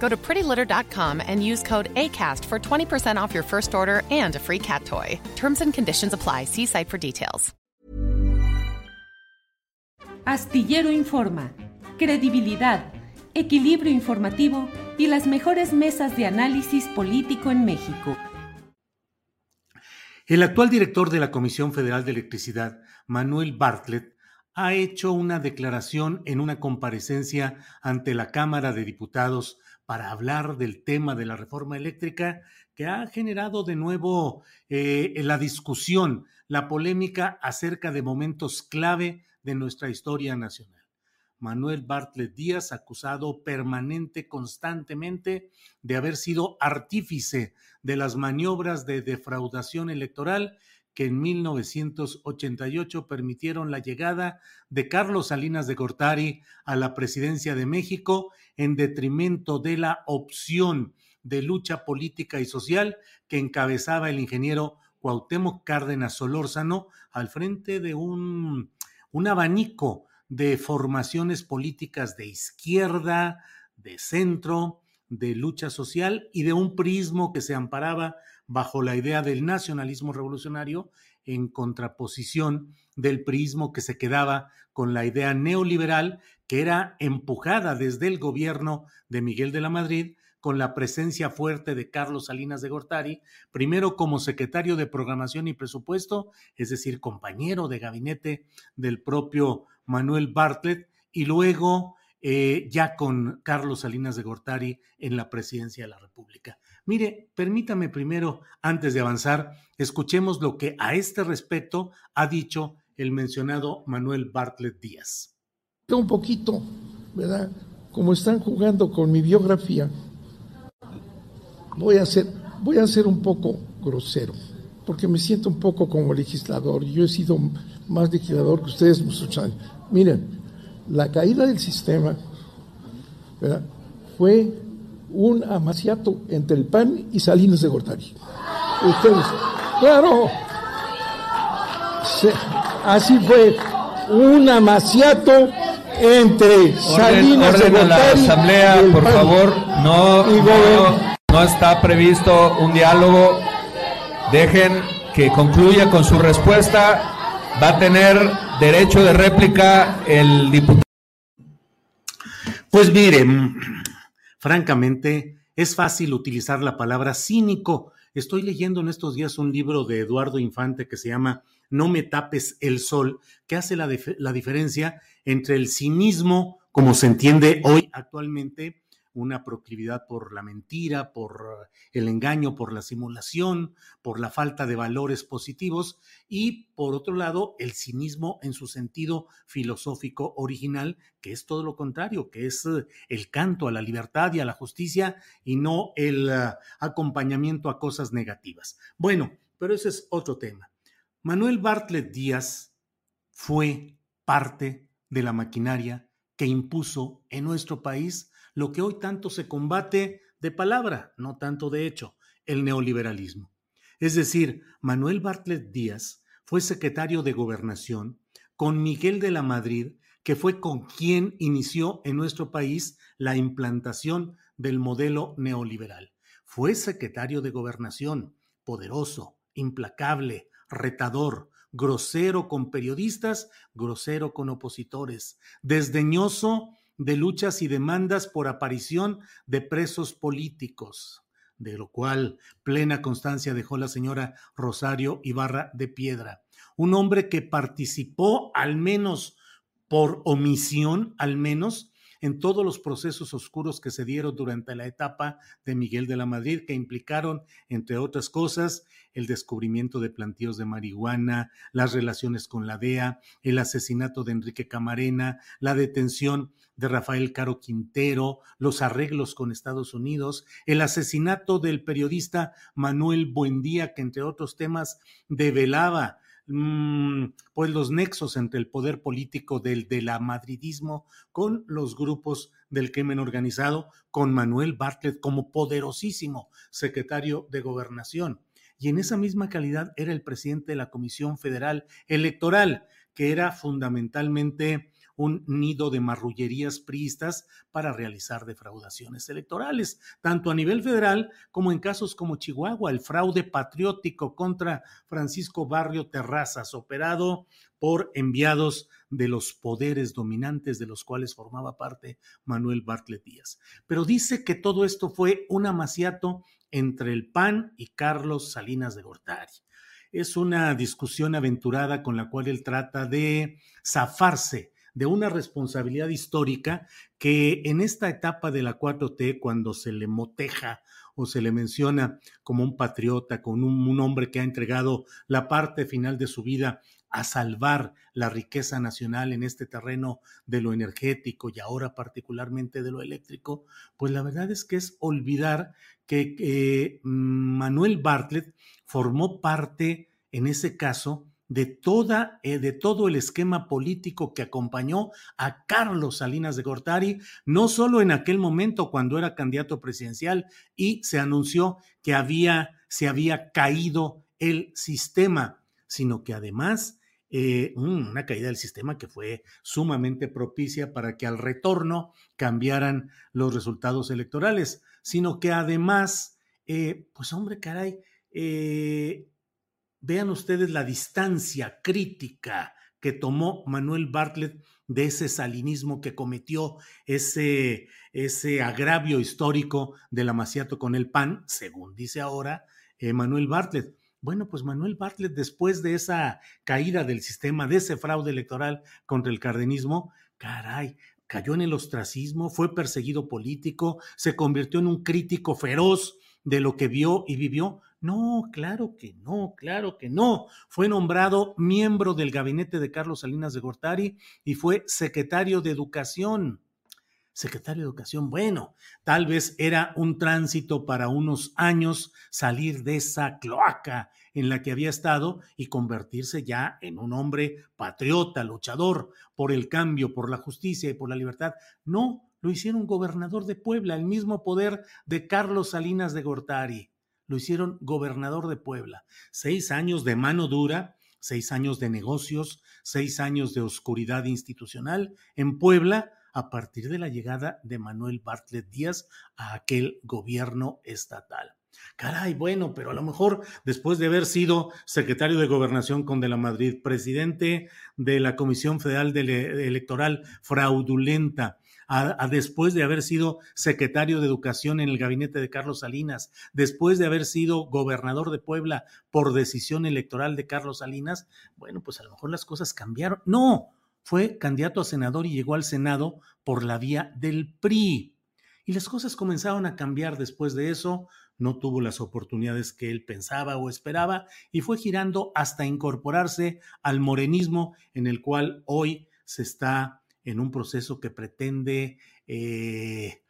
Go to prettylitter.com and use code ACAST for 20% off your first order and a free cat toy. Terms and conditions apply. See site for details. Astillero Informa, credibilidad, equilibrio informativo y las mejores mesas de análisis político en México. El actual director de la Comisión Federal de Electricidad, Manuel Bartlett, ha hecho una declaración en una comparecencia ante la Cámara de Diputados para hablar del tema de la reforma eléctrica que ha generado de nuevo eh, la discusión, la polémica acerca de momentos clave de nuestra historia nacional. Manuel Bartlett Díaz, acusado permanente, constantemente, de haber sido artífice de las maniobras de defraudación electoral que en 1988 permitieron la llegada de Carlos Salinas de Gortari a la presidencia de México en detrimento de la opción de lucha política y social que encabezaba el ingeniero Cuauhtémoc Cárdenas Solórzano al frente de un, un abanico de formaciones políticas de izquierda, de centro, de lucha social y de un prismo que se amparaba bajo la idea del nacionalismo revolucionario en contraposición del prismo que se quedaba con la idea neoliberal que era empujada desde el gobierno de Miguel de la Madrid con la presencia fuerte de Carlos Salinas de Gortari, primero como secretario de Programación y Presupuesto, es decir, compañero de gabinete del propio Manuel Bartlett, y luego eh, ya con Carlos Salinas de Gortari en la presidencia de la República. Mire, permítame primero, antes de avanzar, escuchemos lo que a este respecto ha dicho el mencionado Manuel Bartlett Díaz. Un poquito, ¿verdad? Como están jugando con mi biografía, voy a ser, voy a ser un poco grosero, porque me siento un poco como legislador. Yo he sido más legislador que ustedes muchos años. Miren, la caída del sistema ¿verdad? fue un amaciato entre el PAN y Salinas de Gortari. Ustedes, claro, así fue un amaciato entre Salinas orden de Gortari a la asamblea, y el por PAN. favor, no, no está previsto un diálogo. Dejen que concluya con su respuesta. Va a tener derecho de réplica el diputado. Pues mire, mm, francamente, es fácil utilizar la palabra cínico. Estoy leyendo en estos días un libro de Eduardo Infante que se llama No me tapes el sol, que hace la, la diferencia entre el cinismo, como se entiende hoy actualmente, una proclividad por la mentira, por el engaño, por la simulación, por la falta de valores positivos y por otro lado el cinismo en su sentido filosófico original, que es todo lo contrario, que es eh, el canto a la libertad y a la justicia y no el eh, acompañamiento a cosas negativas. Bueno, pero ese es otro tema. Manuel Bartlett Díaz fue parte de la maquinaria que impuso en nuestro país lo que hoy tanto se combate de palabra, no tanto de hecho, el neoliberalismo. Es decir, Manuel Bartlett Díaz fue secretario de gobernación con Miguel de la Madrid, que fue con quien inició en nuestro país la implantación del modelo neoliberal. Fue secretario de gobernación, poderoso, implacable, retador, grosero con periodistas, grosero con opositores, desdeñoso de luchas y demandas por aparición de presos políticos, de lo cual plena constancia dejó la señora Rosario Ibarra de Piedra. Un hombre que participó al menos por omisión, al menos, en todos los procesos oscuros que se dieron durante la etapa de Miguel de la Madrid, que implicaron, entre otras cosas, el descubrimiento de plantíos de marihuana, las relaciones con la DEA, el asesinato de Enrique Camarena, la detención de Rafael Caro Quintero, los arreglos con Estados Unidos, el asesinato del periodista Manuel Buendía, que entre otros temas develaba Mm, pues los nexos entre el poder político del de la madridismo con los grupos del crimen organizado, con Manuel Bartlett como poderosísimo secretario de gobernación. Y en esa misma calidad era el presidente de la Comisión Federal Electoral, que era fundamentalmente un nido de marrullerías priistas para realizar defraudaciones electorales, tanto a nivel federal como en casos como Chihuahua, el fraude patriótico contra Francisco Barrio Terrazas, operado por enviados de los poderes dominantes de los cuales formaba parte Manuel Bartlett Díaz. Pero dice que todo esto fue un amaciato entre el PAN y Carlos Salinas de Gortari. Es una discusión aventurada con la cual él trata de zafarse de una responsabilidad histórica que en esta etapa de la 4T, cuando se le moteja o se le menciona como un patriota, con un, hombre que ha entregado la parte final de su vida a salvar la riqueza nacional en este terreno de lo energético y ahora particularmente de lo eléctrico, pues la verdad es que es olvidar que eh, Manuel Bartlett formó parte, en ese caso, de, toda, eh, de todo el esquema político que acompañó a Carlos Salinas de Gortari, no solo en aquel momento cuando era candidato presidencial y se anunció que había, se había caído el sistema, sino que además eh, una caída del sistema que fue sumamente propicia para que al retorno cambiaran los resultados electorales, sino que además, eh, pues hombre, caray, eh, Vean ustedes la distancia crítica que tomó Manuel Bartlett de ese salinismo que cometió, ese, ese agravio histórico del amaciato con el PAN, según dice ahora eh, Manuel Bartlett. Bueno, pues Manuel Bartlett, después de esa caída del sistema, de ese fraude electoral contra el cardenismo, caray, cayó en el ostracismo, fue perseguido político, se convirtió en un crítico feroz de lo que vio y vivió. No, claro que no, claro que no. Fue nombrado miembro del gabinete de Carlos Salinas de Gortari y fue secretario de Educación. Secretario de Educación, bueno, tal vez era un tránsito para unos años salir de esa cloaca en la que había estado y convertirse ya en un hombre patriota, luchador por el cambio, por la justicia y por la libertad. No, lo hicieron gobernador de Puebla, el mismo poder de Carlos Salinas de Gortari. Lo hicieron gobernador de Puebla. Seis años de mano dura, seis años de negocios, seis años de oscuridad institucional en Puebla a partir de la llegada de Manuel Bartlett Díaz a aquel gobierno estatal. Caray, bueno, pero a lo mejor después de haber sido secretario de Gobernación con de la Madrid, presidente de la Comisión Federal Electoral fraudulenta, a, después de haber sido secretario de Educación en el gabinete de Carlos Salinas, después de haber sido gobernador de Puebla por decisión electoral de Carlos Salinas, bueno, pues a lo mejor las cosas cambiaron. No, fue candidato a senador y llegó al Senado por la vía del PRI. Y las cosas comenzaron a cambiar después de eso, no tuvo las oportunidades que él pensaba o esperaba y fue girando hasta incorporarse al morenismo en el cual hoy se está en un proceso que pretende eh,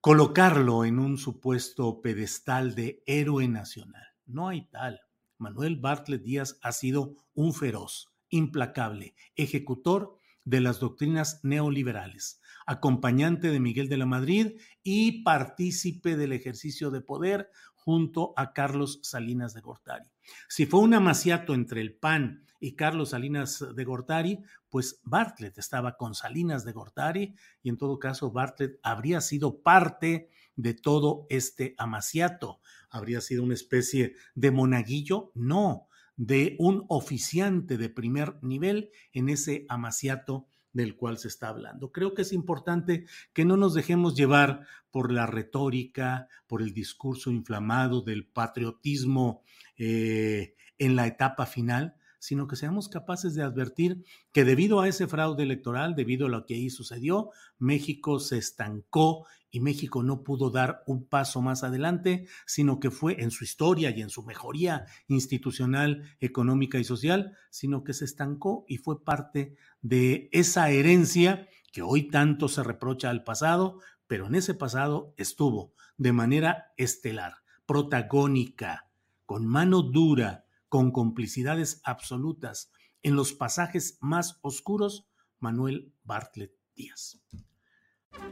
colocarlo en un supuesto pedestal de héroe nacional. No hay tal. Manuel Bartlett Díaz ha sido un feroz, implacable, ejecutor de las doctrinas neoliberales, acompañante de Miguel de la Madrid y partícipe del ejercicio de poder junto a Carlos Salinas de Gortari. Si fue un amaciato entre el PAN y Carlos Salinas de Gortari, pues Bartlett estaba con Salinas de Gortari y en todo caso Bartlett habría sido parte de todo este amaciato. ¿Habría sido una especie de monaguillo? No. de un oficiante de primer nivel en ese amaciato del cual se está hablando. Creo que es importante que no nos dejemos llevar por la retórica, por el discurso inflamado del patriotismo eh, en la etapa final, sino que seamos capaces de advertir que debido a ese fraude electoral, debido a lo que ahí sucedió, México se estancó y México no pudo dar un paso más adelante, sino que fue en su historia y en su mejoría institucional, económica y social, sino que se estancó y fue parte de esa herencia que hoy tanto se reprocha al pasado, pero en ese pasado estuvo de manera estelar, protagónica, con mano dura, con complicidades absolutas en los pasajes más oscuros, Manuel Bartlett Díaz.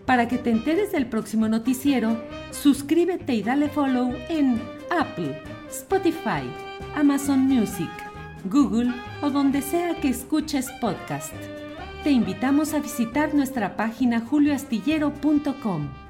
Para que te enteres del próximo noticiero, suscríbete y dale follow en Apple, Spotify, Amazon Music, Google o donde sea que escuches podcast. Te invitamos a visitar nuestra página julioastillero.com.